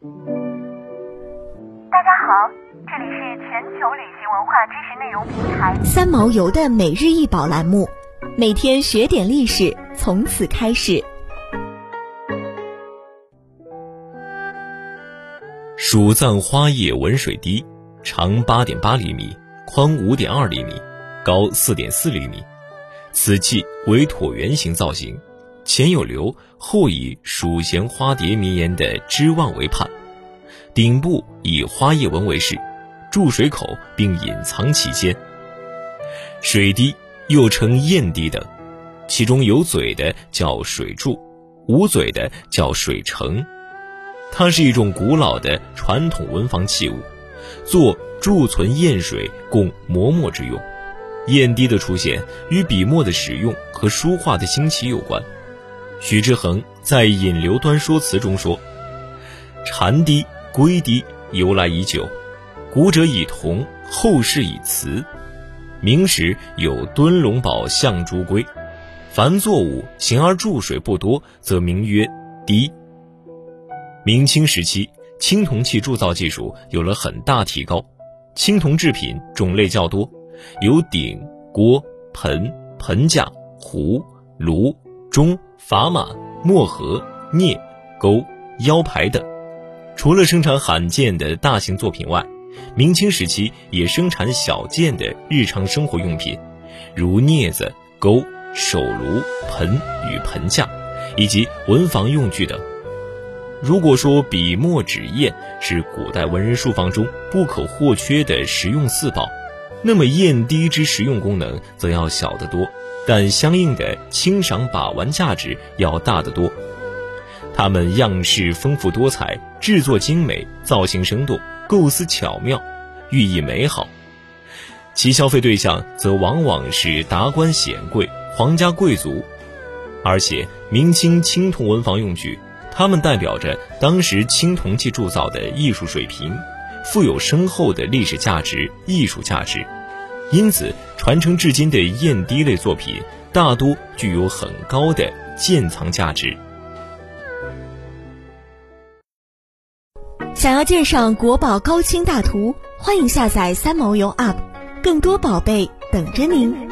大家好，这里是全球旅行文化知识内容平台三毛游的每日一宝栏目，每天学点历史，从此开始。蜀藏花叶文水滴，长八点八厘米，宽五点二厘米，高四点四厘米。此器为椭圆形造型，前有流，后以蜀衔花蝶绵延的织望为畔，顶部以花叶纹为饰，注水口并隐藏其间。水滴又称砚滴等，其中有嘴的叫水柱，无嘴的叫水成。它是一种古老的传统文房器物，做贮存砚水供磨墨之用。砚滴的出现与笔墨的使用和书画的兴起有关。徐志恒在《引流端说辞》中说：“禅滴、龟滴由来已久，古者以铜，后世以瓷。明时有敦龙宝象珠龟，凡作物形而注水不多，则名曰滴。”明清时期，青铜器铸造技术有了很大提高，青铜制品种类较多，有鼎、锅、盆、盆架、壶、炉、钟、砝码、墨盒、镊、钩、腰牌等。除了生产罕见的大型作品外，明清时期也生产小件的日常生活用品，如镊子、钩、手炉、盆与盆架，以及文房用具等。如果说笔墨纸砚是古代文人书房中不可或缺的实用四宝，那么砚滴之实用功能则要小得多，但相应的欣赏把玩价值要大得多。它们样式丰富多彩，制作精美，造型生动，构思巧妙，寓意美好。其消费对象则往往是达官显贵、皇家贵族，而且明清青铜文房用具。它们代表着当时青铜器铸造的艺术水平，富有深厚的历史价值、艺术价值，因此传承至今的砚滴类作品大多具有很高的鉴藏价值。想要鉴赏国宝高清大图，欢迎下载三毛游 App，更多宝贝等着您。